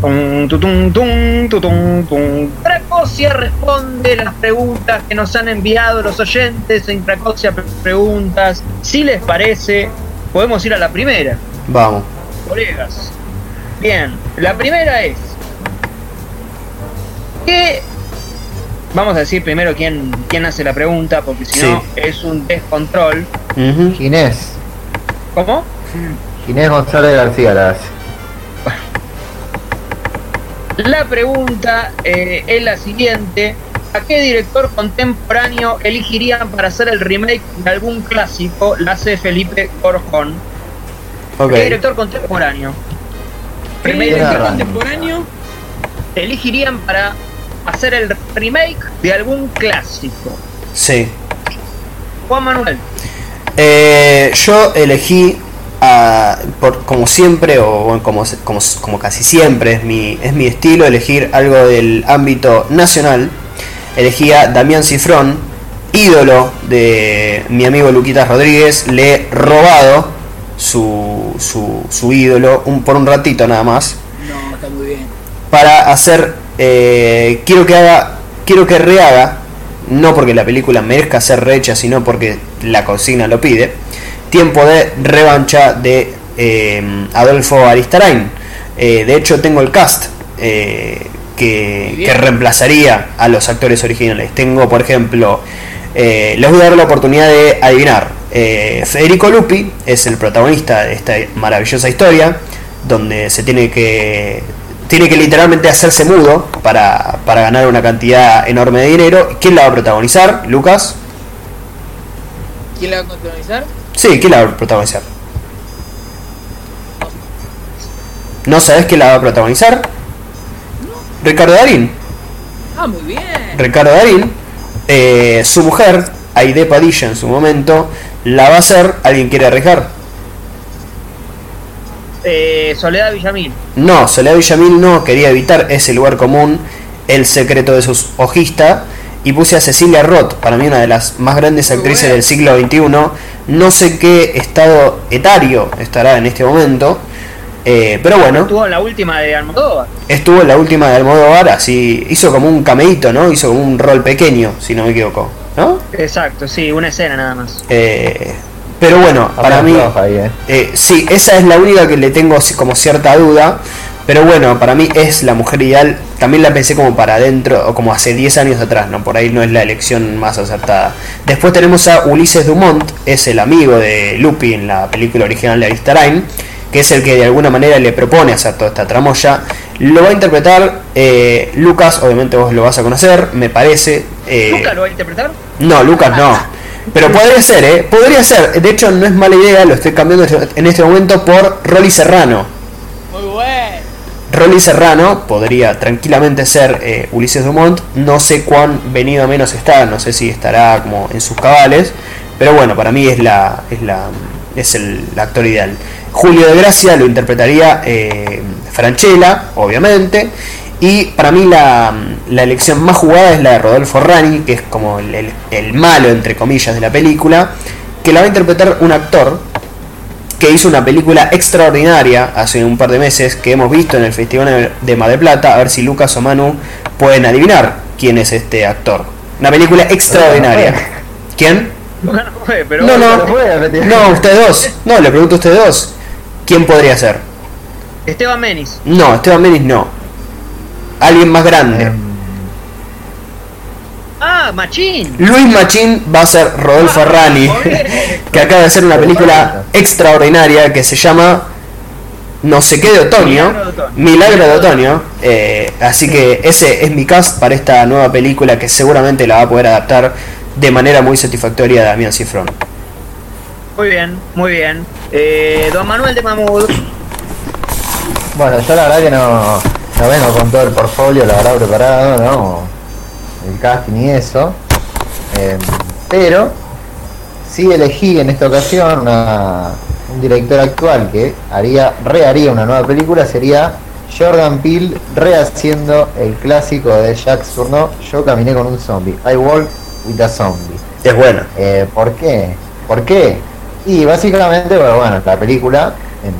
Tum, tutum, tum, tutum, tum. Pracosia responde las preguntas que nos han enviado los oyentes en Pracosia Preguntas. Si les parece, podemos ir a la primera, Vamos. colegas. Bien, la primera es. ¿Qué? Vamos a decir primero quién, quién hace la pregunta, porque si no es un descontrol. Ujú. Ginés. ¿Cómo? Ginés González García la hace. La pregunta eh, es la siguiente. ¿A qué director contemporáneo elegirían para hacer el remake de algún clásico? La hace Felipe Corjón. Ok. ¿Qué director contemporáneo? ¿Qué director contemporáneo? elegirían para hacer el remake de algún clásico? Sí. Juan Manuel. Eh, yo elegí, por, como siempre, o bueno, como, como, como casi siempre es mi, es mi estilo, elegir algo del ámbito nacional. Elegí a Damián Cifrón, ídolo de mi amigo Luquitas Rodríguez. Le he robado su, su, su ídolo un, por un ratito nada más No, está muy bien. para hacer eh, quiero que haga quiero que rehaga no porque la película merezca ser rehecha sino porque la consigna lo pide tiempo de revancha de eh, Adolfo Aristarain Eh, de hecho tengo el cast eh, que, reemplazaría a los actores originales tengo por ejemplo eh, les voy a dar la oportunidad de adivinar Federico Lupi es el protagonista de esta maravillosa historia donde se tiene que tiene que literalmente hacerse mudo para, para ganar una cantidad enorme de dinero. ¿Quién la va a protagonizar? ¿Lucas? ¿Quién la va a protagonizar? Sí, ¿quién la va a protagonizar? ¿No sabes quién la va a protagonizar? Ricardo Darín. Ah, muy bien. Ricardo Darín. eh, su mujer, Aide Padilla en su momento, la va a hacer. ¿Alguien quiere arriesgar? Eh, Soledad Villamil. No, Soledad Villamil no quería evitar ese lugar común, el secreto de sus ojistas, y puse a Cecilia Roth, para mí una de las más grandes actrices bueno. del siglo XXI. No sé qué estado etario estará en este momento, eh, pero bueno, Estuvo en la última de Almodóvar. estuvo en la última de Almodóvar, así hizo como un cameíto, ¿no? Hizo como un rol pequeño, si no me equivoco, ¿no? Exacto, sí, una escena nada más. Eh, pero bueno, para mí... Ahí, eh. Eh, sí, esa es la única que le tengo así como cierta duda. Pero bueno, para mí es la mujer ideal. También la pensé como para adentro, o como hace 10 años atrás, ¿no? Por ahí no es la elección más acertada. Después tenemos a Ulises Dumont, es el amigo de Lupi en la película original de Aristarain, que es el que de alguna manera le propone hacer toda esta tramoya. Lo va a interpretar eh, Lucas, obviamente vos lo vas a conocer, me parece. eh, ¿Lucas lo va a interpretar? no, Lucas no. Pero podría ser, ¿eh? Podría ser. De hecho, no es mala idea, lo estoy cambiando en este momento por Rolly Serrano. Rolly Serrano podría tranquilamente ser eh, Ulises Dumont. No sé cuán venido a menos está, no sé si estará como en sus cabales. Pero bueno, para mí es la es la es el actor ideal. Julio de Gracia lo interpretaría eh, Franchella, obviamente. Y para mí la, la elección más jugada es la de Rodolfo Rani, que es como el, el- el malo, entre comillas, de la película, que la va a interpretar un actor que hizo una película extraordinaria hace un par de meses que hemos visto en el Festival de Mar del Plata, a ver si Lucas o Manu pueden adivinar quién es este actor. Una película extraordinaria. ¿Quién? Lucas no fue, pero. No, no, no, ustedes dos. No, le pregunto a ustedes dos. ¿Quién podría ser? Esteban Menis. No, Esteban Menis no. Alguien más grande. Em, Ah, Machín. Luis Machín va a ser Rodolfo Rani, que acaba de hacer una película extraordinaria que se llama No sé qué de otoño, Milagro de otoño. Milagro de otoño. Eh, así que ese es mi cast para esta nueva película que seguramente la va a poder adaptar de manera muy satisfactoria a Damián Cifrón. Muy bien, muy bien. Eh, don Manuel de Mamud. Bueno, yo la verdad que no, no vengo con todo el portfolio, la verdad, preparado, ¿no? El casting y eso. Em, pero sí elegí en esta ocasión una- un director actual que haría, reharía una nueva película, sería Jordan Peele rehaciendo el clásico de Jacques Tourneur, Yo caminé con un zombie, I walk with a zombie. Es buena. Eh, ¿Por qué? ¿Por qué? Y básicamente, bueno, bueno, la película en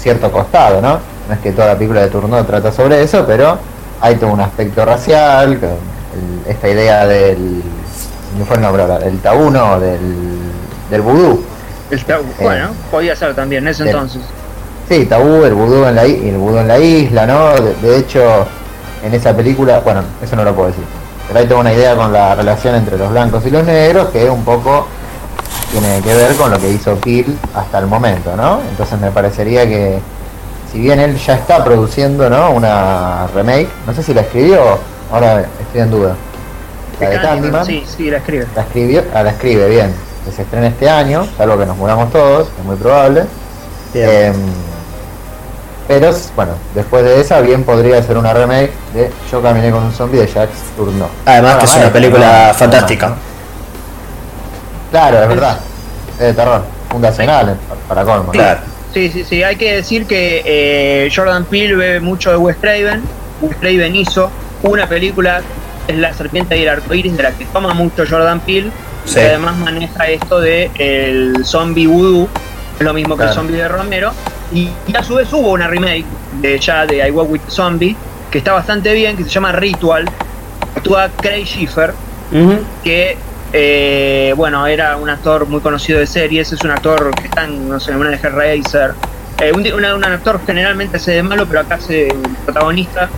cierto costado, ¿no? no es que toda la película de turno trata sobre eso, pero hay todo un aspecto racial, el- esta idea del, no fue el nombre ahora, del tabú, no, del, del vudú. El tabú. Bueno, podía ser también en ese Bien. entonces. Sí, tabú, el vudú en la, el vudú en la isla, ¿no? De, de hecho, en esa película, bueno, eso no lo puedo decir. Pero hay toda una idea con la relación entre los blancos y los negros que un poco tiene que ver con lo que hizo Kill hasta el momento, ¿no? Entonces me parecería que si bien él ya está produciendo, ¿no? Una remake, no sé si la escribió, ahora estoy en duda. La de Candyman. Sí, sí, la escribe. La escribió, ah, la escribe bien. Que se estrena este año, salvo que nos muramos todos, es muy probable. Em, pero bueno, después de esa bien podría ser una remake de Yo caminé con un zombie de Jacques Tourneau. Además que es una película ¿no? fantástica. Claro, es verdad. Es de terror. Fundacional, para colmo. Claro. Sí, sí, sí. Hay que decir que eh, Jordan Peele bebe mucho de Wes Craven. Wes Craven hizo una película, es La Serpiente y el Arcoíris, de la que toma mucho Jordan Peele. Sí. Que además maneja esto de el zombie voodoo, lo mismo que el zombie de Romero. Y, y a su vez hubo una remake de ya de I Walk with Zombie, que está bastante bien, que se llama Ritual. Actúa Craig Schiffer, que eh, bueno, era un actor muy conocido de series, es un actor que está en, no sé, en una de Hellraiser. Eh, un, una- un actor generalmente hace de malo, pero acá hace protagonista.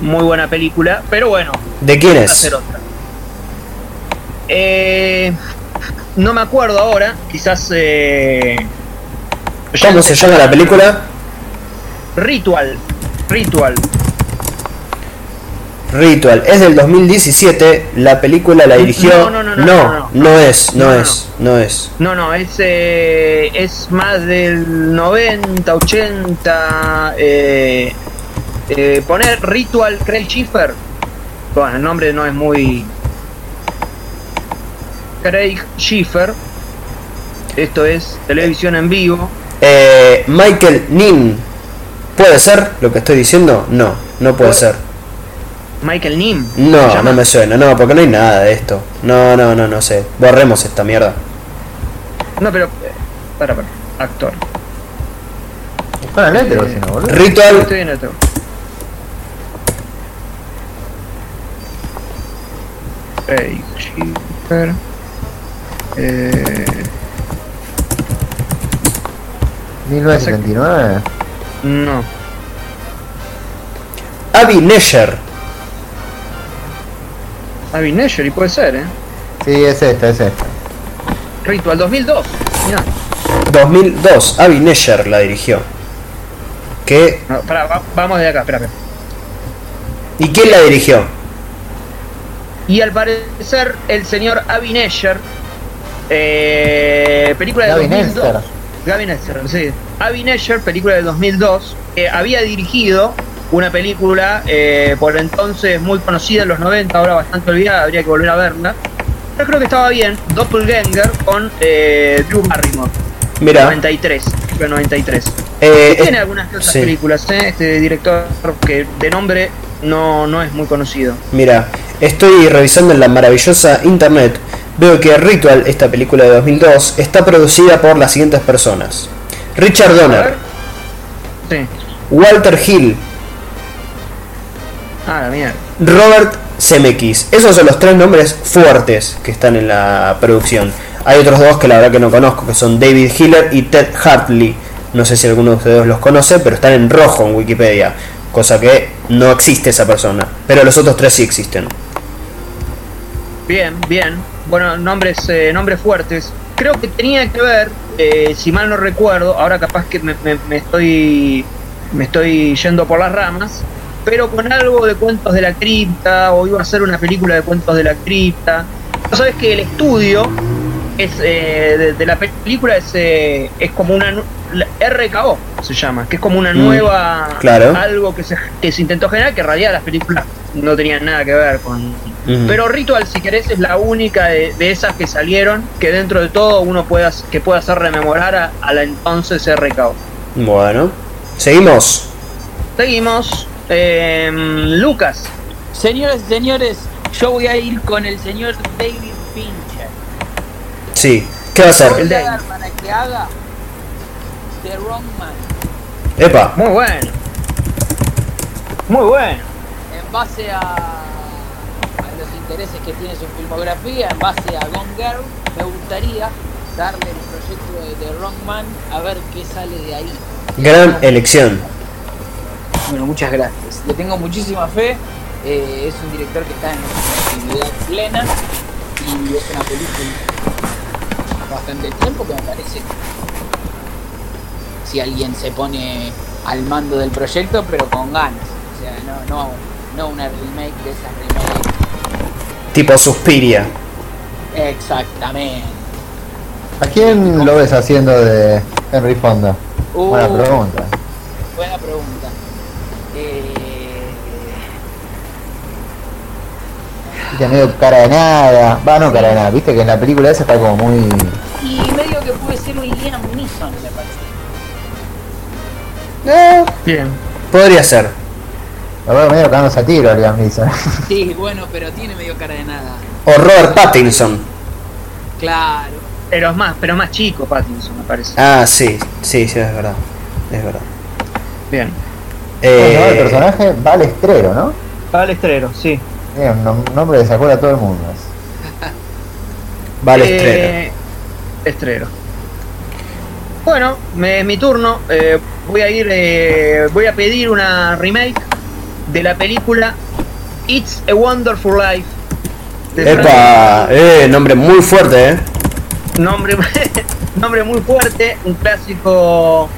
Muy buena película, pero bueno, ¿De quién es? hacer otra. Eh, no me acuerdo ahora, quizás. Eh, ¿Cómo se llama la película? Ritual. Ritual. Ritual. Es del 2017. La película la dirigió. No, no, no, no, no, es, no, es, no es. No, no, es, eh, es más del 90, 80. Eh, eh, poner Ritual Craig Schiffer. Bueno, el nombre no es muy. Craig Schiffer. Esto es televisión en vivo. Eh, Michael Nin. ¿Puede ser lo que estoy diciendo? No, no puede ser. Michael Nim. ¿se No, no me suena. No, porque no hay nada de esto. No, no, no, no sé. Borremos esta mierda. No, pero. eh, Para, para. Actor. Para el no, boludo. Ritual. Craig Schiffer. Eh, 1979. no. Abby Nesher. Abby Nesher, y puede ser, ¿eh? Sí, es esta, es esta. Ritual 2002. Mirá. 2002. Abby Nesher la dirigió. ¿Qué? No, pará, va- vamos de acá, espera. ¿Y quién la dirigió? Y al parecer, el señor Avi Nesher, eh, película de Gavin 2002. Esther. Gavin Esther, sí. Avi Nesher, película de 2002, que había dirigido una película eh, por entonces muy conocida en los 90, ahora bastante olvidada, habría que volver a verla. Pero creo que estaba bien, Doppelganger con eh, Drew Barrymore, Mira. 93, película 93. eh, Y tiene algunas que otras sí. películas, ¿eh? este director que de nombre no, no es muy conocido. Mira, estoy revisando en la maravillosa internet. Veo que Ritual, esta película de 2002, está producida por las siguientes personas: Richard. Donner, Sí. Walter Hill, Ah, la mierda. Robert Zemeckis. Esos son los tres nombres fuertes que están en la producción. Hay otros dos que la verdad que no conozco, que son David Hiller y Ted Hartley. No sé si alguno de ustedes los conoce, pero están en rojo en Wikipedia. Cosa que no existe esa persona. Pero los otros tres sí existen. Bien, bien. Bueno, nombres, eh, nombres fuertes. Creo que tenía que ver, eh, si mal no recuerdo, ahora capaz que me, me- me estoy me estoy yendo por las ramas, pero con algo de cuentos de la cripta, o iba a ser una película de cuentos de la cripta. Sabes que el estudio es eh, de, de la película es, eh, es como una RKO se llama, que es como una Mm, nueva claro. algo que se, que se intentó generar que en realidad las películas no tenían nada que ver con Ujú. pero Ritual, si querés, es la única de, de esas que salieron que dentro de todo uno pueda, que pueda hacer rememorar a, a la entonces RKO. Bueno, seguimos. Seguimos. Eh, Lucas. Señoras y señores, yo voy a ir con el señor David. Sí, ¿qué va a hacer? El dar para que haga The Wrong Man. Epa, Muy bueno. Muy bueno. En base a, a los intereses que tiene su filmografía, en base a Gone Girl, me gustaría darle el proyecto de The Wrong Man a ver qué sale de ahí. Gran elección. Bueno, muchas gracias. Le tengo muchísima fe. eh, es un director que está en actividad plena y es una película bastante tiempo que me parece si alguien se pone al mando del proyecto pero con ganas. O sea, no, no, no una remake de esas remakes. Tipo Suspiria. Exactamente. ¿A quién lo ves haciendo de Henry Fonda? Uh, Buena pregunta. Buena pregunta. Eh, medio cara de nada. Va, no cara de nada. Viste que en la película esa está como muy. Y ser un Liam Neeson, me parece. Eh, Bien. podría ser. Lo veo medio cagándose a tiro, Liam Neeson. Sí, bueno, pero tiene medio cara de nada. O Robert Pattinson. Claro. Pero es más, pero más chico Pattinson, me parece. Ah, sí, sí, sí, es verdad. Es verdad. Bien. el Eh, personaje Balestrero, ¿no? Al estrero, sí. Tiene un nom- nombre que se acuerda a todo el mundo. vale, estreno. Eh, Estrero. Bueno, me- es mi turno. Eh, voy a ir, eh, voy a pedir una remake de la película It's a Wonderful Life. de Epa, eh, nombre muy fuerte, eh. Nombre, nombre muy fuerte, un clásico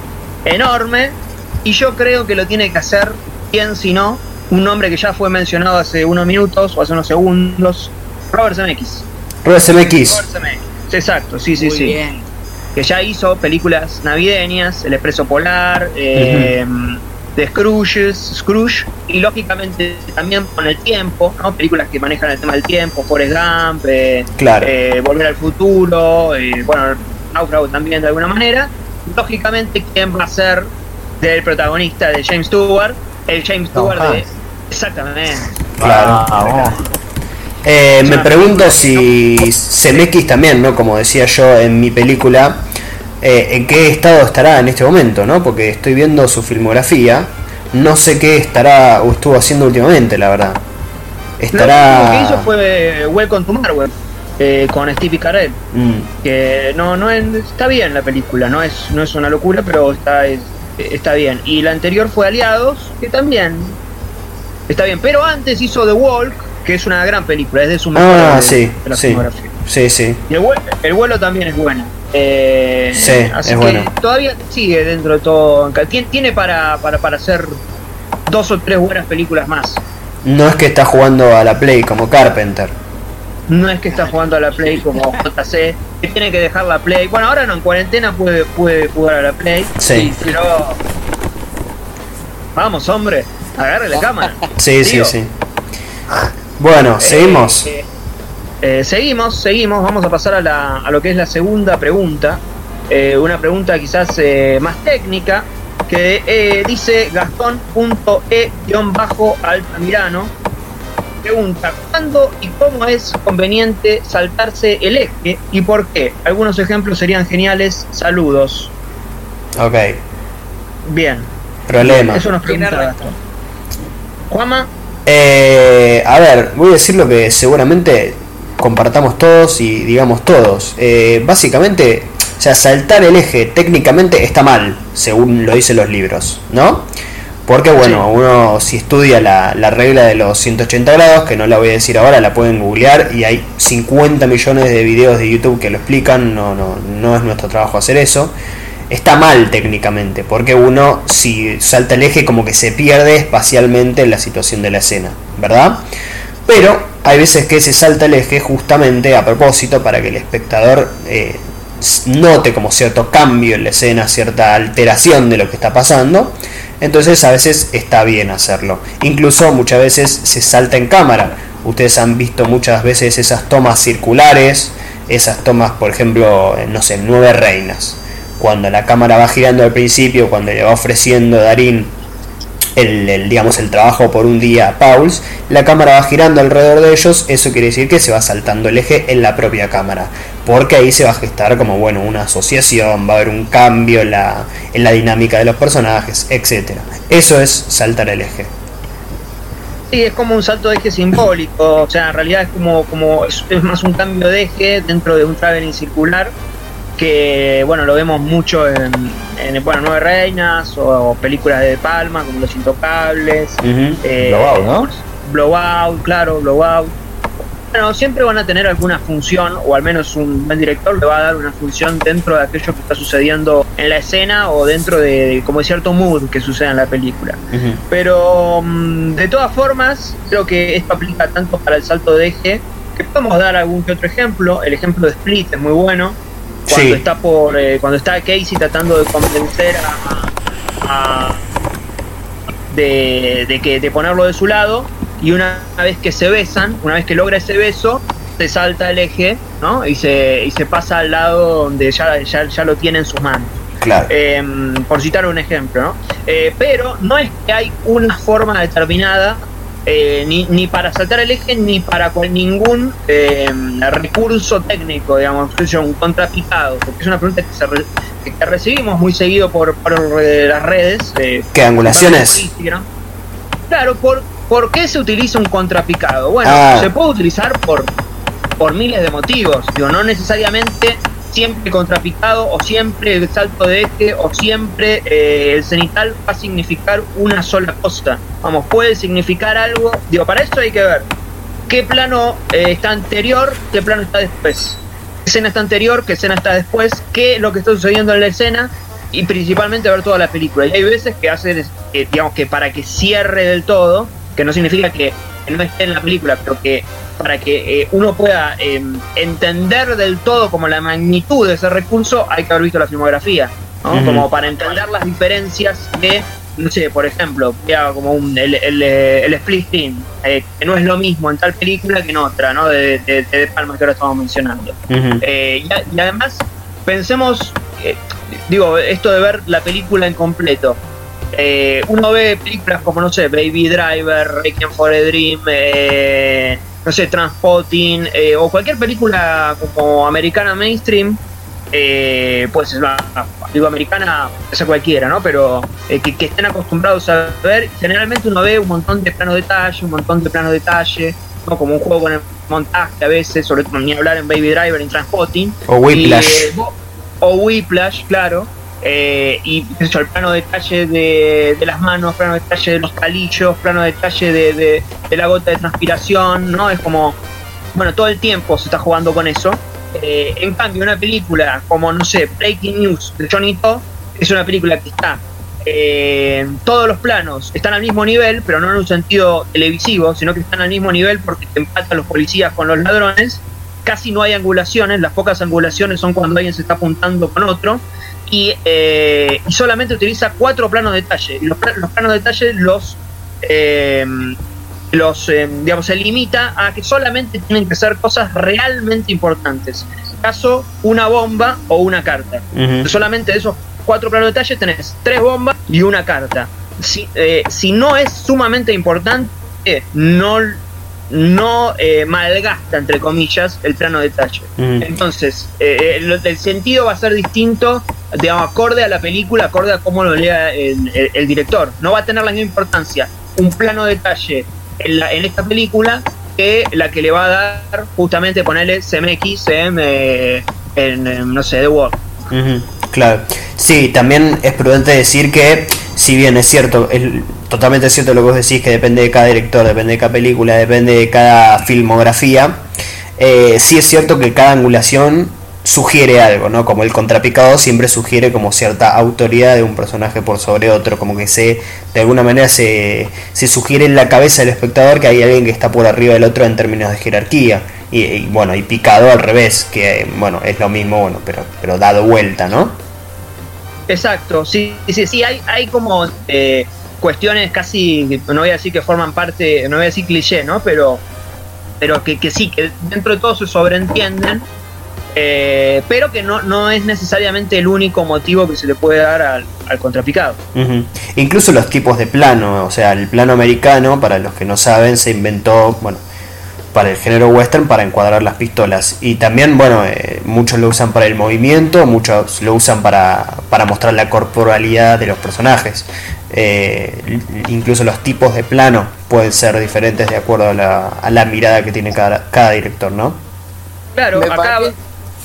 enorme. Y yo creo que lo tiene que hacer, quién si no, un nombre que ya fue mencionado hace unos minutos o hace unos segundos, Robert Zemeckis. Robert Zemeckis. Robert Zemeckis. Exacto, sí, sí, Muy sí. bien. Que ya hizo películas navideñas, El Expreso Polar, eh, de Scrooge, Scrooge, y lógicamente también con el tiempo, ¿no? películas que manejan el tema del tiempo, Forrest Gump, eh, Claro. eh, Volver al Futuro, eh, bueno, Náufrago también de alguna manera. Lógicamente, ¿quién va a ser del protagonista de James Stewart? El James Tom Stewart de... Exactamente. Claro. Eh, me pregunto si Zemeckis también, ¿no? Como decía yo en mi película, eh, en qué estado estará en este momento, ¿no? Porque estoy viendo su filmografía, no sé qué estará o estuvo haciendo últimamente, la verdad. Lo Estará. último que hizo fue Welcome to Marvel, eh, con Stevie Carell. Mm, que no no es- está bien la película no es no es una locura pero está es- está bien y la anterior fue Aliados que también está bien pero antes hizo The Walk que es una gran película es de su mejor Ah, de- sí, de la sí, filmografía. Sí, sí. y el, vuelo, el vuelo también es buena Eh, Sí, así es que bueno. todavía sigue dentro de todo tiene, tiene para, para para hacer dos o tres buenas películas más No es que está jugando a la Play como Carpenter. No es que está jugando a la Play como JC, que tiene que dejar la Play. Bueno, ahora no, en cuarentena puede, puede jugar a la Play. Sí. Pero. Vamos, hombre, agarre la cámara. Sí, sí, Tío. sí. Bueno, Eh, seguimos. eh, eh, seguimos, seguimos. Vamos a pasar a, la, a lo que es la segunda pregunta. Eh, una pregunta quizás eh, más técnica. Que eh, dice Gastón.e-altamirano. Pregunta, ¿cuándo y cómo es conveniente saltarse el eje y por qué? Algunos ejemplos serían geniales. Saludos. Ok, Bien. problema. Eso nos pregunta. Gastón. Juama, Eh, a ver, voy a decir lo que seguramente compartamos todos y digamos todos. Eh, básicamente, o sea, saltar el eje técnicamente está mal, según lo dicen los libros, ¿no? Porque bueno, Sí. uno si estudia la, la regla de los 180 grados, que no la voy a decir ahora, la pueden googlear y hay 50 millones de videos de YouTube que lo explican, no, no, no es nuestro trabajo hacer eso. Está mal técnicamente, porque uno si salta el eje como que se pierde espacialmente en la situación de la escena, ¿verdad? Pero hay veces que se salta el eje justamente a propósito para que el espectador eh, note como cierto cambio en la escena, cierta alteración de lo que está pasando. Entonces a veces está bien hacerlo. Incluso muchas veces se salta en cámara. Ustedes han visto muchas veces esas tomas circulares, esas tomas, por ejemplo, no sé, Nueve Reinas. Cuando la cámara va girando al principio, cuando le va ofreciendo Darín el, digamos, el trabajo por un día Pauls, la cámara va girando alrededor de ellos, eso quiere decir que se va saltando el eje en la propia cámara, porque ahí se va a gestar como bueno una asociación, va a haber un cambio en la, en la dinámica de los personajes, etc. Eso es saltar el eje. Sí, es como un salto de eje simbólico, o sea, en realidad es como, como es, es más un cambio de eje dentro de un traveling circular que, bueno, lo vemos mucho en, en bueno, Nueve Reinas o, películas de Palma como Los Intocables. eh, Blowout, ¿no? Blowout, claro, Blowout. Bueno, siempre van a tener alguna función, o al menos un buen director le va a dar una función dentro de aquello que está sucediendo en la escena o dentro de, como de cierto mood que sucede en la película. Pero mm, de todas formas, creo que esto aplica tanto para el salto de eje, que podemos dar algún que otro ejemplo. El ejemplo de Split es muy bueno. Cuando Sí. está por. eh, cuando está Casey tratando de convencer a. a- de, de que de ponerlo de su lado. Y una vez que se besan, una vez que logra ese beso, se salta el eje, ¿no? Y se, y se pasa al lado donde ya, ya, ya lo tiene en sus manos. Claro. Eh, por citar un ejemplo, ¿no? Eh, pero no es que hay una forma determinada, eh, ni, ni para saltar el eje, ni para cual- ningún eh, recurso técnico, digamos, un contrapicado, porque es una pregunta que, se re- que- que recibimos muy seguido por, por, las redes. eh, ¿Qué angulaciones? Claro, ¿por, ¿por qué se utiliza un contrapicado? Bueno, Ah. se puede utilizar por, por miles de motivos. Digo, no necesariamente siempre contrapicado o siempre el salto de eje o siempre eh, el cenital va a significar una sola cosa. Vamos, puede significar algo. Digo, para eso hay que ver qué plano eh, está anterior, qué plano está después. ¿Qué escena está anterior, qué escena está después, qué es lo que está sucediendo en la escena y principalmente ver toda la película. Y hay veces que hacen, eh, digamos que para que cierre del todo, que no significa que no esté en la película, pero que para que eh, uno pueda eh, entender del todo como la magnitud de ese recurso, hay que haber visto la filmografía, ¿no? Como para entender las diferencias de, no sé, por ejemplo, ya como un, el, el, el split screen, eh, que no es lo mismo en tal película que en otra, ¿no? De, de, de Palma que ahora estamos mencionando. Eh, y, a- y además, pensemos, eh, digo, esto de ver la película en completo. Eh, uno ve películas como, no sé, Baby Driver, Requiem for a Dream, eh, no sé, Transpotting, eh, o cualquier película como americana mainstream, eh, pues es una- digo americana, esa cualquiera, ¿no? Pero que, que estén acostumbrados a ver, generalmente uno ve un montón de plano detalle, un montón de plano detalle, ¿no? Como un juego con el montaje a veces, sobre todo ni hablar en Baby Driver, en Transpotting. O Whiplash. Y, o Whiplash, claro. Eh, y yo, el plano detalle de, las manos, plano detalle de los palillos, plano detalle de, de- de la gota de transpiración, ¿no? Es como, bueno, todo el tiempo se está jugando con eso. Eh, en cambio, una película como, no sé, Breaking News de Johnny To, es una película que está eh, todos los planos están al mismo nivel, pero no en un sentido televisivo, sino que están al mismo nivel porque te empatan los policías con los ladrones. Casi no hay angulaciones, las pocas angulaciones son cuando alguien se está apuntando con otro. Y, eh, y solamente utiliza cuatro planos de detalle. Y los, los planos de detalle los, eh, los eh, digamos, se limita a que solamente tienen que ser cosas realmente importantes. Caso, una bomba o una carta. Solamente de esos cuatro planos de detalle tenés tres bombas y una carta. Si, eh, si no es sumamente importante, no, no eh, malgasta, entre comillas, el plano de detalle. Ujú. Entonces, eh, el, el sentido va a ser distinto, digamos, acorde a la película, acorde a cómo lo lea el, el- el director. No va a tener la misma importancia un plano de detalle en, la- en esta película que la que le va a dar justamente ponerle CMX en, eh, en, eh, no sé, The. Ujú, Claro. Sí, también es prudente decir que, si bien es cierto, es totalmente cierto lo que vos decís, que depende de cada director, depende de cada película, depende de cada filmografía, eh, sí es cierto que cada angulación sugiere algo, ¿no? Como el contrapicado siempre sugiere como cierta autoridad de un personaje por sobre otro, como que se, de alguna manera se, se sugiere en la cabeza del espectador que hay alguien que está por arriba del otro en términos de jerarquía. Y, y, bueno, y picado al revés, que bueno, es lo mismo, bueno, pero, pero dado vuelta, ¿no? Exacto, sí, sí, sí, hay, hay como eh, cuestiones casi, no voy a decir que forman parte, no voy a decir cliché, ¿no? Pero, pero que, que sí, que dentro de todo se sobreentienden, eh, pero que no, no es necesariamente el único motivo que se le puede dar al, contrapicado. Incluso los tipos de plano, o sea, el plano americano, para los que no saben, se inventó, bueno, para el género western para encuadrar las pistolas. Y también, bueno, eh, muchos lo usan para el movimiento, muchos lo usan para, para mostrar la corporalidad de los personajes. Eh, incluso los tipos de plano pueden ser diferentes de acuerdo a la, a la mirada que tiene cada, cada director, ¿no? Claro, Me acá. parece-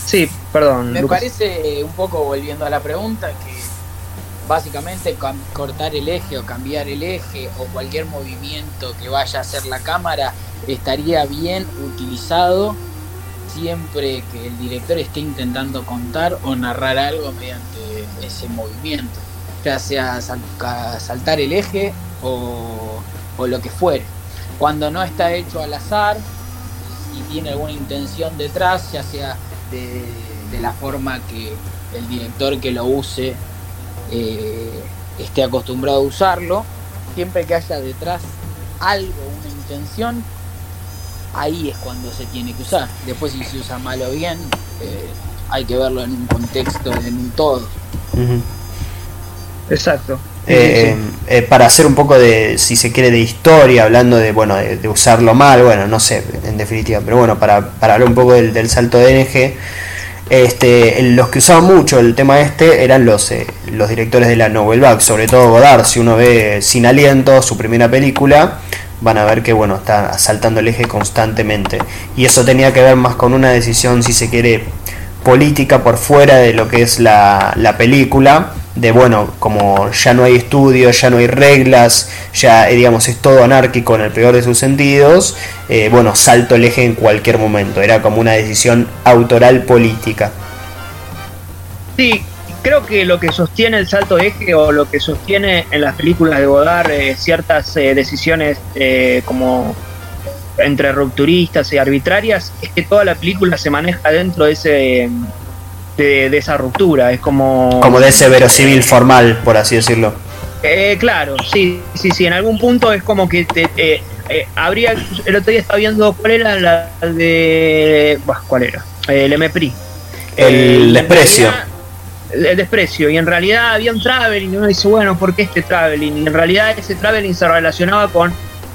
Sí, perdón. Me Lucas. parece, un poco volviendo a la pregunta, que básicamente cam- cortar el eje o cambiar el eje o cualquier movimiento que vaya a hacer la cámara estaría bien utilizado siempre que el director esté intentando contar o narrar algo mediante ese movimiento, ya sea saltar el eje o, o lo que fuere. Cuando no está hecho al azar y tiene alguna intención detrás, ya sea de, de la forma que el director que lo use eh, esté acostumbrado a usarlo, siempre que haya detrás algo, una intención, ahí es cuando se tiene que usar. Después si se usa mal o bien, eh, hay que verlo en un contexto, en un todo. Exacto. Eh, eh, para hacer un poco de, si se quiere, de historia, hablando de, bueno, de, de usarlo mal, bueno, no sé, en definitiva, pero bueno, para, para hablar un poco del, del salto de NG, este, los que usaban mucho el tema este eran los, eh, los directores de la Novel Back, sobre todo Godard, si uno ve Sin Aliento, su primera película, van a ver que bueno, está saltando el eje constantemente. Y eso tenía que ver más con una decisión, si se quiere, política por fuera de lo que es la, la película, de bueno, como ya no hay estudios, ya no hay reglas, ya eh, digamos es todo anárquico en el peor de sus sentidos, eh, bueno, salto el eje en cualquier momento, era como una decisión autoral política. Sí, creo que lo que sostiene el salto eje o lo que sostiene en las películas de Godard eh, ciertas eh, decisiones como entre rupturistas y arbitrarias es que toda la película se maneja dentro de ese de, de esa ruptura. Es como Como de ese verosímil formal, por así decirlo. Eh, claro, sí, sí, sí. En algún punto es como que te, eh, eh, habría. El otro día estaba viendo cuál era la de. ¿Cuál era? El MPRI. El Eh, desprecio. realidad- El desprecio. Y en realidad había un traveling. Y uno dice, bueno, ¿por qué este traveling? Y en realidad ese traveling se relacionaba con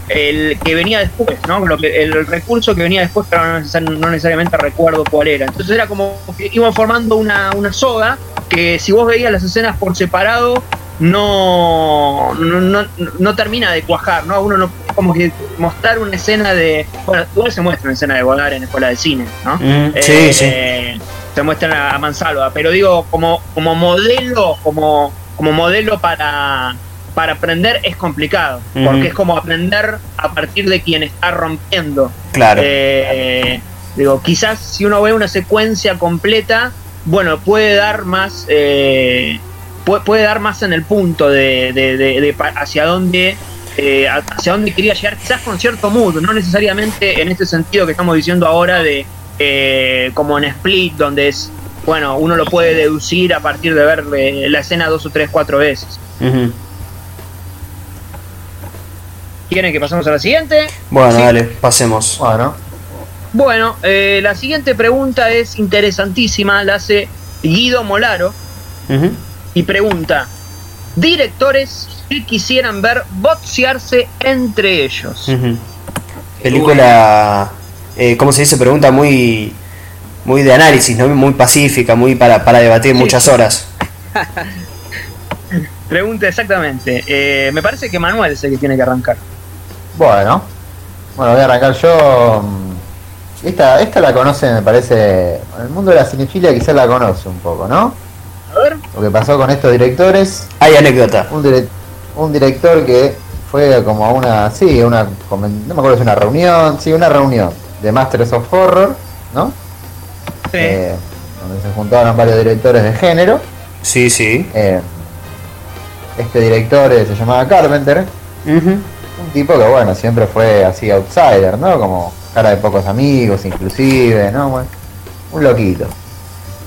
el que venía después, ¿no? Lo que, el recurso que venía después, pero no, neces- no necesariamente recuerdo cuál era. Entonces era como que iban formando una, una soga que si vos veías las escenas por separado, no, no, no, no termina de cuajar, ¿no? Uno no como que mostrar una escena de. Bueno, igual se muestra una escena de Godard en Escuela de Cine, ¿no? Mm, sí, Eh, sí. eh, se muestran a, a Mansalva, pero digo, como, como modelo, como, como modelo para, para aprender es complicado, porque es como aprender a partir de quien está rompiendo. Claro. Eh, digo, quizás si uno ve una secuencia completa, bueno, puede dar más, eh, puede, puede dar más en el punto de, de- de- de hacia dónde eh, hacia dónde quería llegar, quizás con cierto mood, no necesariamente en este sentido que estamos diciendo ahora de eh, como en Split, donde es, bueno, uno lo puede deducir a partir de ver eh, la escena dos o tres, cuatro veces. Ujú. ¿Quieren que pasemos a la siguiente? Bueno, Sí. dale, pasemos. Bueno, Bueno, eh, la siguiente pregunta es interesantísima, la hace Guido Molaro y pregunta, directores que quisieran ver boxearse entre ellos. Película, eh, ¿cómo se dice? Pregunta muy, muy de análisis, ¿no? Muy pacífica, muy para, para debatir Sí. muchas horas. Pregunta exactamente. Eh, me parece que Manuel es el que tiene que arrancar. Bueno. Bueno, voy a arrancar yo. mm, Esta, esta la conoce, me parece. El mundo de la cinefilia quizás la conoce un poco, ¿no? A ver. Lo que pasó con estos directores. Hay anécdota. Un, direc- un director que fue como a una. Sí, una. No me acuerdo si una reunión. Sí, una reunión de Masters of Horror, ¿no? Sí. Eh, donde se juntaron varios directores de género. Sí, sí. Eh, este director eh, se llamaba Carpenter. Ujú. Un tipo que, bueno, siempre fue así outsider, ¿no? Como cara de pocos amigos, inclusive, ¿no? Bueno, un loquito.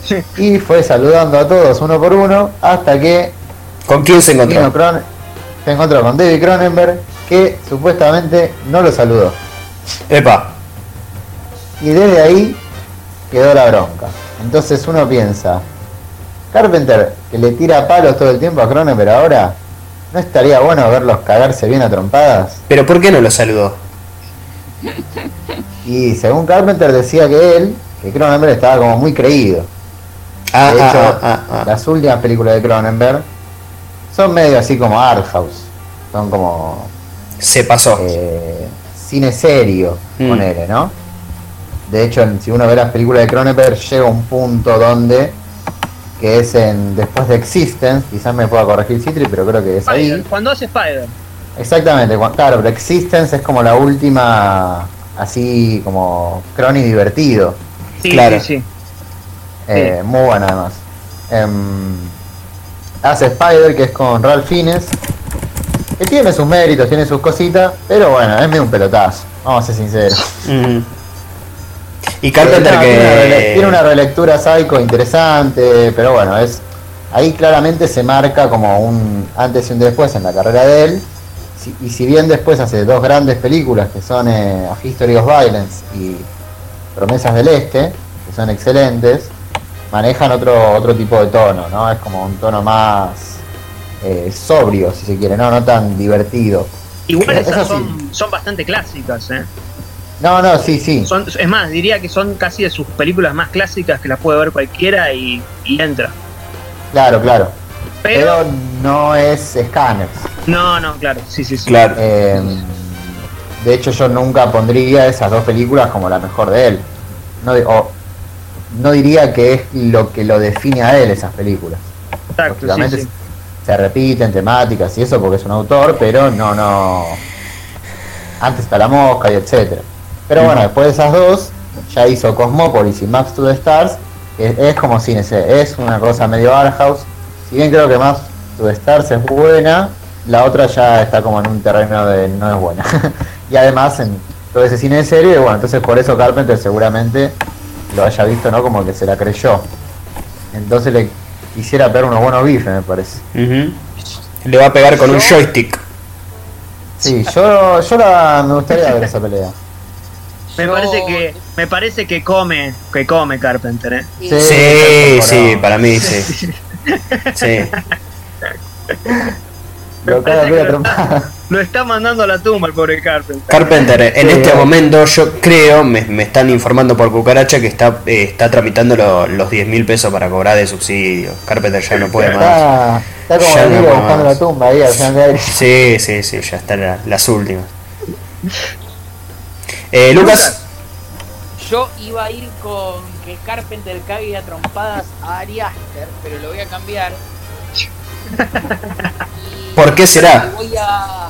Sí. Y fue saludando a todos uno por uno hasta que ¿Con quién se encontró? Cron- se encontró con David Cronenberg, que supuestamente no lo saludó. Epa. Y desde ahí quedó la bronca. Entonces uno piensa, Carpenter, que le tira palos todo el tiempo a Cronenberg ahora, ¿no estaría bueno verlos cagarse bien a trompadas? ¿Pero por qué no lo saludó? Y según Carpenter decía que él, que Cronenberg estaba como muy creído. Ah, de ah, hecho, ah, ah, las últimas películas de Cronenberg son medio así como art house. Son como Se pasó. eh, cine serio, Mm. ponele, ¿no? De hecho, si uno ve las películas de Cronenberg, llega un punto donde, que es en después de Existence, quizás me pueda corregir Citri, pero creo que es Spider, ahí. Cuando hace Spider. Exactamente, claro, pero Existence es como la última, así como crony divertido. Sí, Claro. sí, sí. Eh, Muy bueno además. Em, hace Spider, que es con Ralph Fiennes. Que tiene sus méritos, tiene sus cositas, pero bueno, es medio un pelotazo. Vamos a ser sinceros. Mm. Y Carpenter Eh, no, que. tiene una relectura psycho interesante, pero bueno, es ahí claramente se marca como un antes y un después en la carrera de él. Si- y si bien después hace dos grandes películas que son eh, A History of Violence y Promesas del Este, que son excelentes, manejan otro otro tipo de tono, ¿no? Es como un tono más eh, sobrio, si se quiere, no no tan divertido. Igual Eso esas sí. son, son bastante clásicas, ¿eh? No, no, sí, sí. Son, es más, diría que son casi de sus películas más clásicas que las puede ver cualquiera y, y entra. Claro, claro. Pero, Pero no es Scanners. no, no, claro, sí, sí, sí. Claro. Eh, de hecho, yo nunca pondría esas dos películas como la mejor de él. No, o no diría que es lo que lo define a él esas películas. Exacto, sí, Lógicamente sí. se repiten temáticas y eso porque es un autor, pero no, no. Antes está la mosca y etcétera. Pero bueno, después de esas dos, ya hizo Cosmópolis y Maps to the Stars, que es como cine, es una cosa medio art house. Si bien creo que Maps to the Stars es buena, la otra ya está como en un terreno de no es buena. y además en todo ese cine de serie, bueno, entonces por eso Carpenter seguramente lo haya visto, ¿no? Como que se la creyó. Entonces le quisiera pegar unos buenos bifes, me parece. Le va a pegar con un joystick. Sí, yo, yo la, me gustaría ver esa pelea. Me parece que me parece que come, que come Carpenter, ¿eh? Sí. Sí, para mí sí. Sí. Lo está mandando a la tumba el pobre Carpenter. Carpenter, en Sí, este eh. momento yo creo, me, me están informando por cucaracha que está, eh, está tramitando lo- los 10 mil pesos para cobrar de subsidio. Carpenter ya no puede más. Está, está como Ya el no buscando más. la tumba ahí al final de aire. Sí, sí, sí, ya están la- las últimas. Eh, Lucas, Yo iba a ir con que Carpenter cague a trompadas a Ari Aster, pero lo voy a cambiar. Y ¿por qué será? Voy a,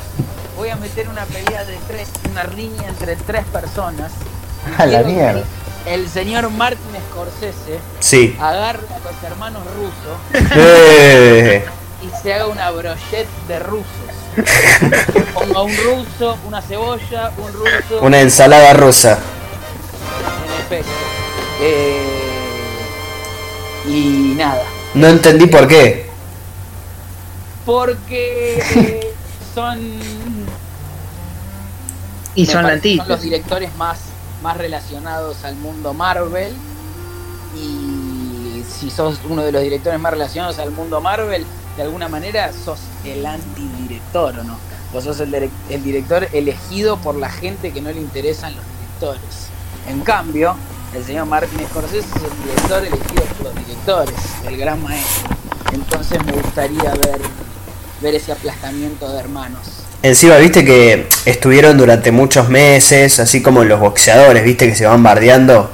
voy a meter una pelea de tres, una riña entre tres personas. A la mierda. El señor Martin Scorsese Sí. agarre a los hermanos rusos Eh, y se haga una brochette de rusos. Ponga un ruso, una cebolla, un ruso. una ensalada rusa. En efecto. Eh, y nada. No entendí por qué. Porque eh, son. Y son parece. Son los directores más, más relacionados al mundo Marvel. Y si sos uno de los directores más relacionados al mundo Marvel, de alguna manera sos el ¿o no? Vos sos el, direc- el director elegido por la gente que no le interesan los directores. En cambio, el señor Martin Scorsese es el director elegido por los directores, el gran maestro. Entonces me gustaría ver, ver ese aplastamiento de hermanos. Encima, viste que estuvieron durante muchos meses, así como los boxeadores, viste que se van bardeando.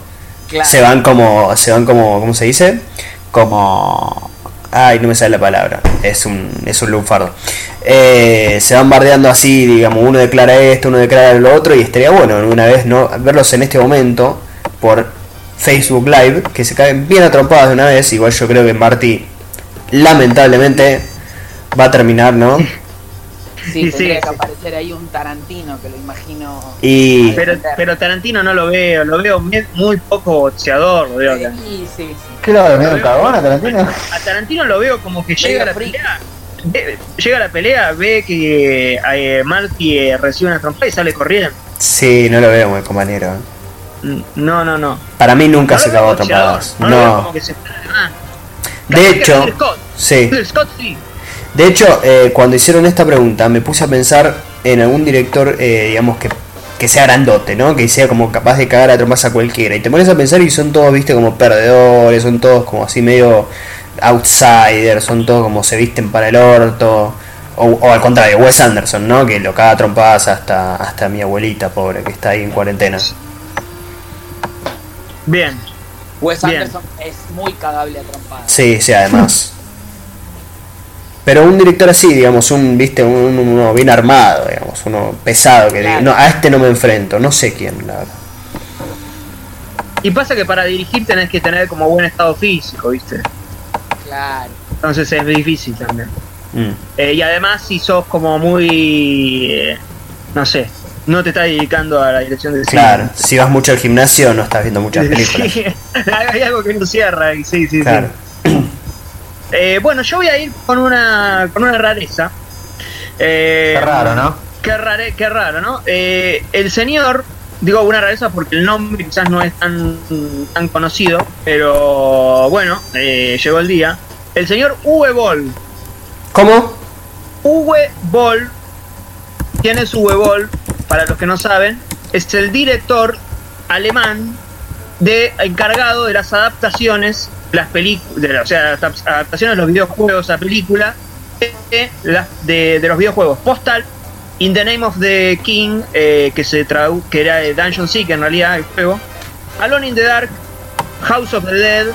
Claro. Se van como, se van como, ¿cómo se dice? Como, ay, no me sale la palabra, es un, es un lunfardo. Eh, se van bardeando así, digamos, uno declara esto, uno declara lo otro, y estaría bueno una vez no verlos en este momento por Facebook Live, que se caen bien atropadas de una vez. Igual yo creo que Marty, lamentablemente, va a terminar, ¿no? Sí, Sí, tendría sí, que sí. aparecer ahí un Tarantino que lo imagino. Y Pero, pero Tarantino no lo veo, lo veo muy, poco boxeador, lo veo acá. Sí, sí, sí. ¿Qué lo de medio cagón a Tarantino? A Tarantino lo veo como que llega a la pelea, ve- llega a la pelea, ve que eh, Marty eh, recibe una trompa y sale corriendo. sí, no lo veo muy compañero. Mm, No, no, no. Para mí nunca No se acabó atropadas. No, lo veo como No. que se está de hecho, Scott. sí. Scott sí. De hecho, eh, cuando hicieron esta pregunta, me puse a pensar en algún director, eh, digamos, que que sea grandote, ¿no? Que sea como capaz de cagar a trombas a cualquiera. Y te pones a pensar y son todos, viste, como perdedores, son todos como así medio outsiders, son todos como se visten para el orto. O, o al contrario, Wes Anderson, ¿no? Que lo caga a trompadas hasta, hasta mi abuelita, pobre, que está ahí en cuarentena. Bien. Wes Bien. Anderson es muy cagable a trompadas. Sí, sí, además. Pero un director así, digamos, un, viste, un, uno bien armado, digamos, uno pesado que diga, no, a este no me enfrento, no sé quién, la verdad. Y pasa que para dirigir tenés que tener como buen estado físico, ¿viste? Claro. Entonces es difícil también. Mm. Eh, y además si sos como muy... eh, no sé, no te estás dedicando a la dirección de cine. Claro, si vas mucho al gimnasio no estás viendo muchas películas. Sí, hay algo que no cierra sí, sí, Claro. sí. Eh, bueno, yo voy a ir con una, con una rareza. Eh, Qué raro, ¿no? Qué, rare- qué raro, ¿no? Eh, el señor, digo una rareza porque el nombre quizás no es tan, tan conocido, pero bueno, eh, llegó el día. El señor Uwe Boll. ¿Cómo? Uwe Boll, ¿quién es Uwe Boll? Para los que no saben, es el director alemán de encargado de las adaptaciones las películas, o sea, adap- adaptaciones de los videojuegos a película de, las- de- de los videojuegos. Postal, In the Name of the King, eh, que se tradu que era de Dungeon Seek en realidad el juego, Alone in the Dark, House of the Dead,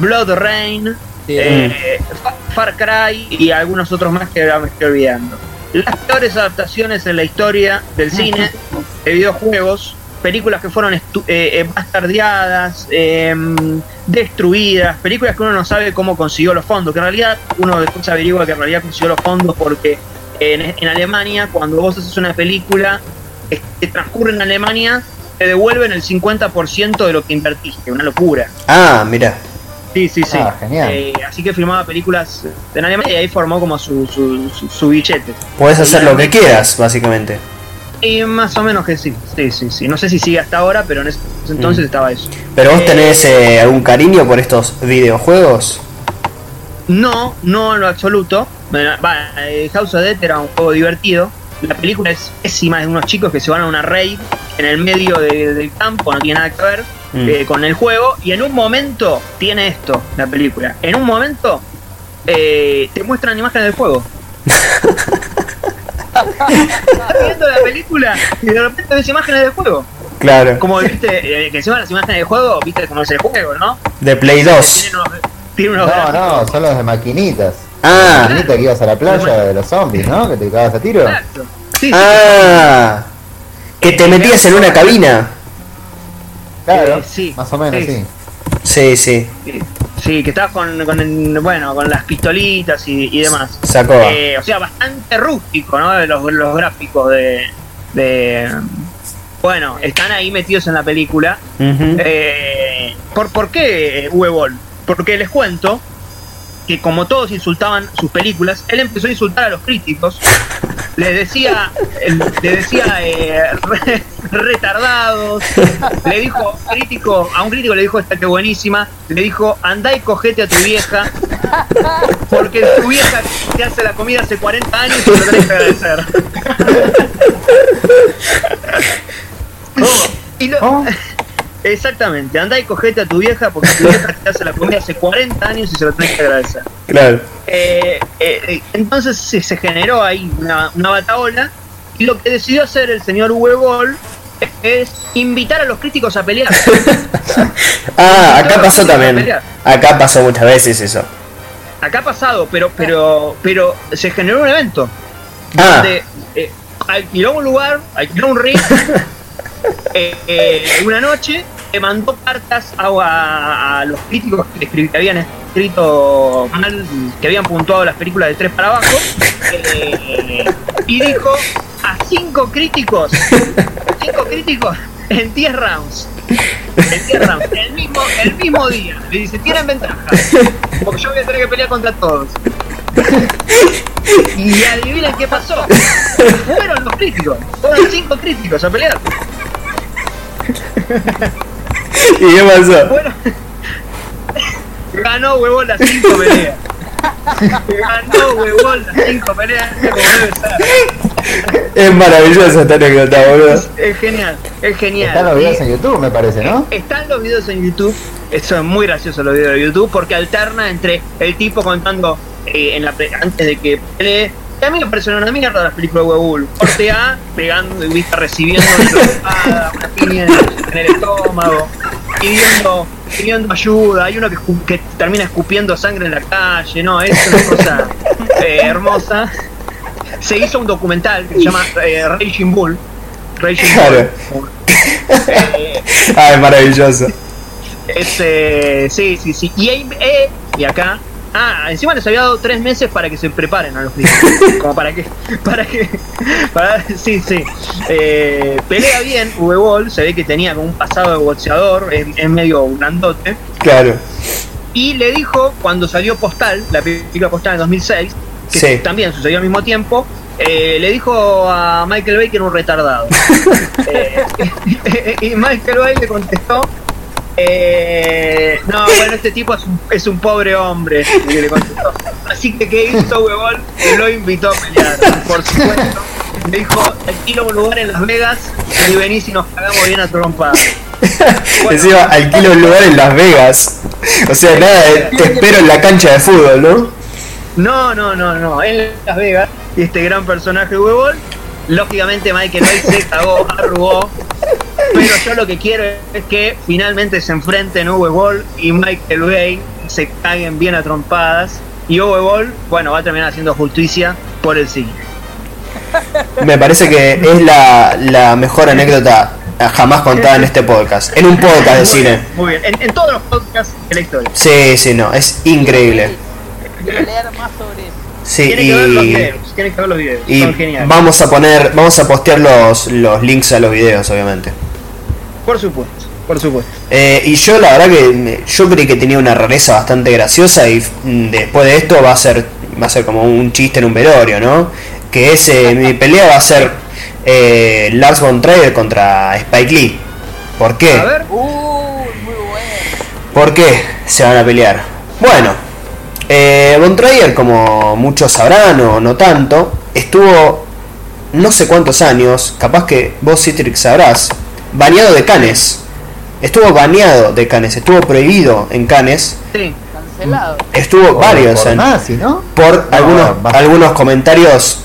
Blood Rain, eh, Fa- Far Cry y algunos otros más que ahora me estoy olvidando. Las peores adaptaciones en la historia del cine, de videojuegos, películas que fueron estu- eh, eh, bastardeadas, eh, destruidas, películas que uno no sabe cómo consiguió los fondos, que en realidad uno después averigua que en realidad consiguió los fondos porque en, en Alemania, cuando vos haces una película que transcurre en Alemania, te devuelven el 50% de lo que invertiste, una locura. Ah, mira. Sí, sí, sí. Ah, genial. Eh, así que filmaba películas en Alemania y ahí formó como su, su, su, su billete. Puedes hacer lo que quieras, básicamente. Y más o menos que sí, sí, sí, sí. No sé si sigue hasta ahora, pero en ese entonces Mm. estaba eso. ¿Pero vos Eh, tenés eh, algún cariño por estos videojuegos? No, no en lo absoluto. Bueno, va, eh, House of Dead era un juego divertido. La película es pésima, es de unos chicos que se van a una raid en el medio de- del campo, no tiene nada que ver Mm. eh, con el juego. Y en un momento tiene esto, la película. En un momento eh, te muestran imágenes del juego. Estás viendo la película y de repente ves imágenes del juego. Claro. Como viste, eh, que encima las imágenes del juego, viste cómo es el juego, ¿no? De Play 2. Tiene unos, tiene unos No, no, son los de maquinitas. Ah, que ibas a la playa de los zombies, ¿no? Que te cagabas a tiro. Exacto. Sí, sí. ah. Que te metías en una cabina. Claro, Eh, sí, más o menos, sí. sí. Sí, sí. Sí, que estabas con, con bueno, con las pistolitas y, y demás. Sacó. Eh, o sea, bastante rústico, ¿no? Los, los gráficos de, de- Bueno, están ahí metidos en la película. Eh, ¿por, ¿Por qué Uwe Boll? Porque les cuento que como todos insultaban sus películas, él empezó a insultar a los críticos. Les decía, le decía eh, re- retardados. Le dijo crítico, a un crítico le dijo esta que buenísima. Le dijo andá y cogete a tu vieja. Porque tu vieja te hace la comida hace 40 años y te lo tenés que agradecer. Y lo- ¿Cómo? Exactamente, andá y cogete a tu vieja porque tu vieja te hace la comida hace 40 años y se lo tenés que agradecer. Claro. Eh, eh, entonces se, se generó ahí una, una bataola y lo que decidió hacer el señor Boll es invitar a los críticos a pelear. Ah, acá pasó también. Acá pasó muchas veces eso. Acá ha pasado, pero pero pero se generó un evento Ah, donde eh, alquiló un lugar, alquiló un ring eh, eh, una noche, le mandó cartas a, los críticos que, habían escrito mal, que habían puntuado las películas de tres para abajo, eh, y dijo a cinco críticos, cinco críticos en 10 rounds. En 10 rounds, el mismo, el mismo día. Le dice, tienen ventaja. Porque yo voy a tener que pelear contra todos. Y adivinen qué pasó. Fueron los críticos. Fueron cinco críticos a pelear. ¿Y qué pasó? Bueno, ganó huevón las cinco peleas. Ganó huevón las cinco peleas como debe ser. Es maravillosa esta anécdota, boludo. Es, es genial, es genial. Están los videos en YouTube, me parece, ¿no? Están los videos en YouTube, eso es muy gracioso los videos de YouTube, porque alterna entre el tipo contando eh, en la pre- antes de que pelee. a mí me parecieron una mierda las películas de Huevull. Corte A, pegando y viste recibiendo una una piña en el estómago, pidiendo, pidiendo ayuda. Hay uno que, termina escupiendo sangre en la calle, no, es una cosa eh, hermosa. Se hizo un documental que se llama eh, Raging Bull. Raging Claro. Bull. Eh, Ah, es maravilloso. este, sí, sí, sí. Y, eh, y acá. Ah, encima les había dado tres meses para que se preparen a los días. Como para que. Para que. Para, sí, sí. Eh, pelea bien, V-Ball. Se ve que tenía como un pasado de boxeador. Es, es medio grandote. Claro. Y le dijo, cuando salió Postal, la película Postal en 2006, que Sí. también sucedió al mismo tiempo, eh, le dijo a Michael Bay que era un retardado. Eh, y Michael Bay le contestó, eh, no, bueno, este tipo es un, es un pobre hombre, y le contestó. Así que, ¿qué hizo Huevón? Lo invitó a pelear, por supuesto. Le dijo, alquilo un lugar en Las Vegas y venís y nos cagamos bien a trompadas. Bueno. Encima alquilo un lugar en Las Vegas. O sea, nada, de, te espero en la cancha de fútbol, ¿no? No, no, no, no. En Las Vegas, y este gran personaje huevón, lógicamente Michael Bay se cagó, arrugó. Pero yo lo que quiero es que finalmente se enfrenten Uwe Boll y Michael Bay, se caguen bien a trompadas. Y Uwe Boll, bueno, va a terminar haciendo justicia por el cine. Me parece que es la, la mejor anécdota jamás contada en este podcast. En un podcast de Muy cine. bien, Muy bien, en, en todos los podcasts de la historia. Sí, sí, no, es increíble. Quiero leer más sobre eso. Sí, Tienen que ver los y, videos, tienen que ver los videos, y son geniales. vamos a poner, vamos a postear los, los links a los videos, obviamente. Por supuesto, por supuesto. Eh, y yo la verdad que me- yo creí que tenía una rareza bastante graciosa y mm, después de esto va a ser va a ser como un chiste en un velorio, ¿no? Que es eh, mi pelea va a ser eh, Lars von Trier contra Spike Lee. ¿Por qué? A ver, Uy, muy bueno. ¿Por qué se van a pelear? Bueno, eh, Von Trier, como muchos sabrán o no tanto, estuvo no sé cuántos años, capaz que vos Citrix sabrás, baneado de Canes. Estuvo baneado de Canes, estuvo prohibido en Canes, sí. Cancelado. estuvo Por- varios por nazi, ¿no? por No, algunos, algunos comentarios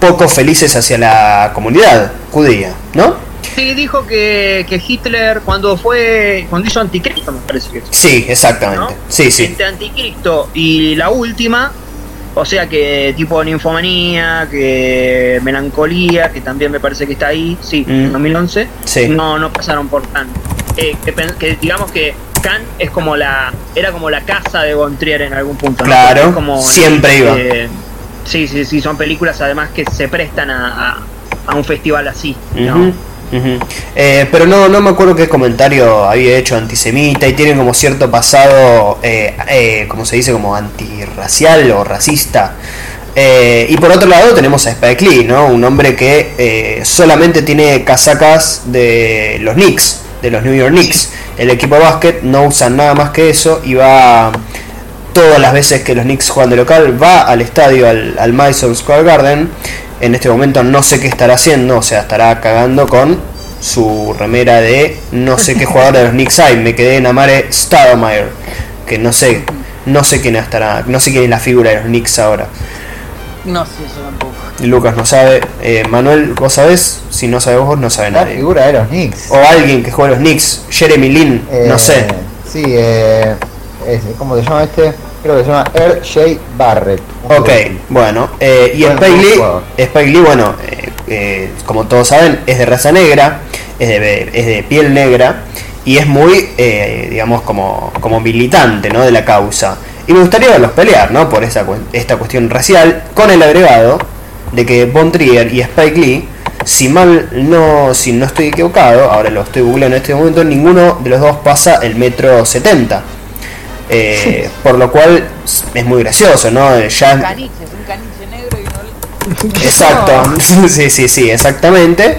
poco felices hacia la comunidad judía, ¿no? Sí, dijo que, que Hitler cuando fue, cuando hizo Anticristo, me parece que es. Sí, exactamente. ¿no? Sí, sí. Entre Anticristo y la última, o sea que tipo ninfomanía, que melancolía, que también me parece que está ahí, sí, Mm. en 2011, Sí. no, no pasaron por Cannes. Eh, que, que digamos que Cannes es como la, era como la casa de Gontrier en algún punto. ¿no? Claro, es como, siempre iba. eh, sí, sí, sí, son películas además que se prestan a, a- a un festival así. ¿no? Eh, pero no, no me acuerdo qué comentario había hecho antisemita y tiene como cierto pasado, eh, eh, como se dice, como antirracial o racista. Eh, y por otro lado tenemos a Spike Lee, ¿no? Un hombre que solamente tiene casacas de los Knicks, de los New York Knicks. El equipo de básquet no usa nada más que eso y va todas las veces que los Knicks juegan de local, va al estadio, al, al Madison Square Garden. En este momento no sé qué estará haciendo, o sea, estará cagando con su remera de no sé qué jugador de los Knicks hay. Me quedé en Amare Stoudemire, que no sé, no sé quién estará, no sé quién es la figura de los Knicks ahora. No sé, yo tampoco. Lucas no sabe, eh, Manuel, vos sabés, si no sabés vos, no sabe La nadie. figura de los Knicks. O alguien que juega a los Knicks, Jeremy Lin, Eh, no sé. Sí, eh, es- ¿cómo se llama este? Creo que se llama R.J. Barrett. Ok, bueno, eh, y Spike Lee. Spike Lee, bueno, eh, eh, como todos saben, es de raza negra, es de, es de piel negra y es muy, eh, digamos, como, como militante ¿no? de la causa. Y me gustaría verlos pelear, ¿no? Por esa, esta cuestión racial, con el agregado de que Von Trier y Spike Lee, si mal no, si no estoy equivocado, ahora lo estoy googleando en este momento, ninguno de los dos pasa el metro 70. Eh, por lo cual es muy gracioso, ¿no? Ya Caniche, es un caniche negro y no Exacto, sí, sí, sí, exactamente.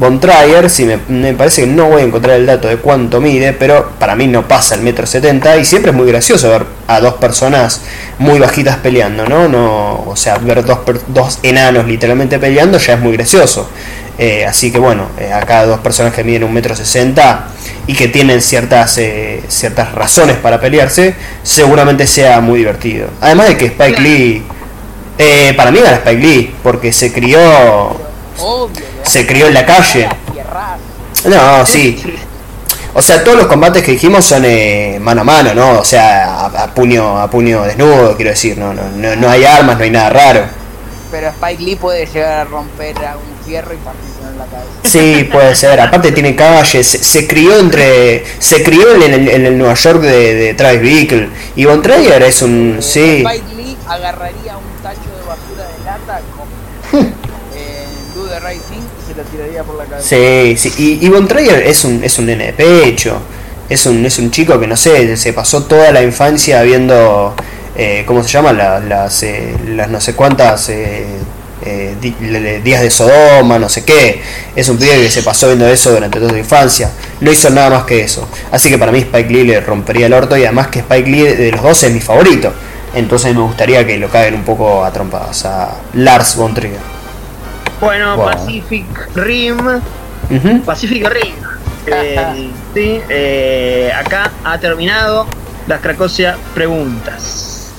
Von Trier, si me, me parece que no voy a encontrar el dato de cuánto mide, pero para mí no pasa el metro setenta y siempre es muy gracioso ver a dos personas muy bajitas peleando, ¿no? no o sea, ver dos, dos enanos literalmente peleando ya es muy gracioso. Eh, así que bueno, eh, acá dos personas que miden un metro sesenta y que tienen ciertas, eh, ciertas razones para pelearse, seguramente sea muy divertido. Además de que Spike Lee, eh, para mí era Spike Lee, porque se crió, se crió en la calle. No, sí. O sea, todos los combates que dijimos son eh, mano a mano, ¿no? O sea, a, a puño a puño desnudo, quiero decir, no, no, no, no hay armas, no hay nada raro. Pero Spike Lee puede llegar a romper a un fierro y partirse en la cabeza. Sí, puede ser. Aparte tiene calle, se, se crió entre, se crió en el, en el Nueva York de, de Travis Bickle. Y Von Trier es un, sí, Spike Lee agarraría un tacho de basura de lata con sí, sí. Y, Von Trier es un, es un nene de pecho. Es un, es un chico que no sé, se pasó toda la infancia viendo, eh, ¿cómo se llama? La- las, eh, las no sé cuántas eh, eh, días de Sodoma, no sé qué. Es un pibe que se pasó viendo eso durante toda su infancia. No hizo nada más que eso. Así que para mí Spike Lee le rompería el orto y además que Spike Lee de los dos es mi favorito. Entonces me gustaría que lo caguen un poco a trompadas a Lars von Trier. Bueno. Pacific Rim. Pacific Rim. Eh, sí, eh, acá ha terminado las Cracosia preguntas.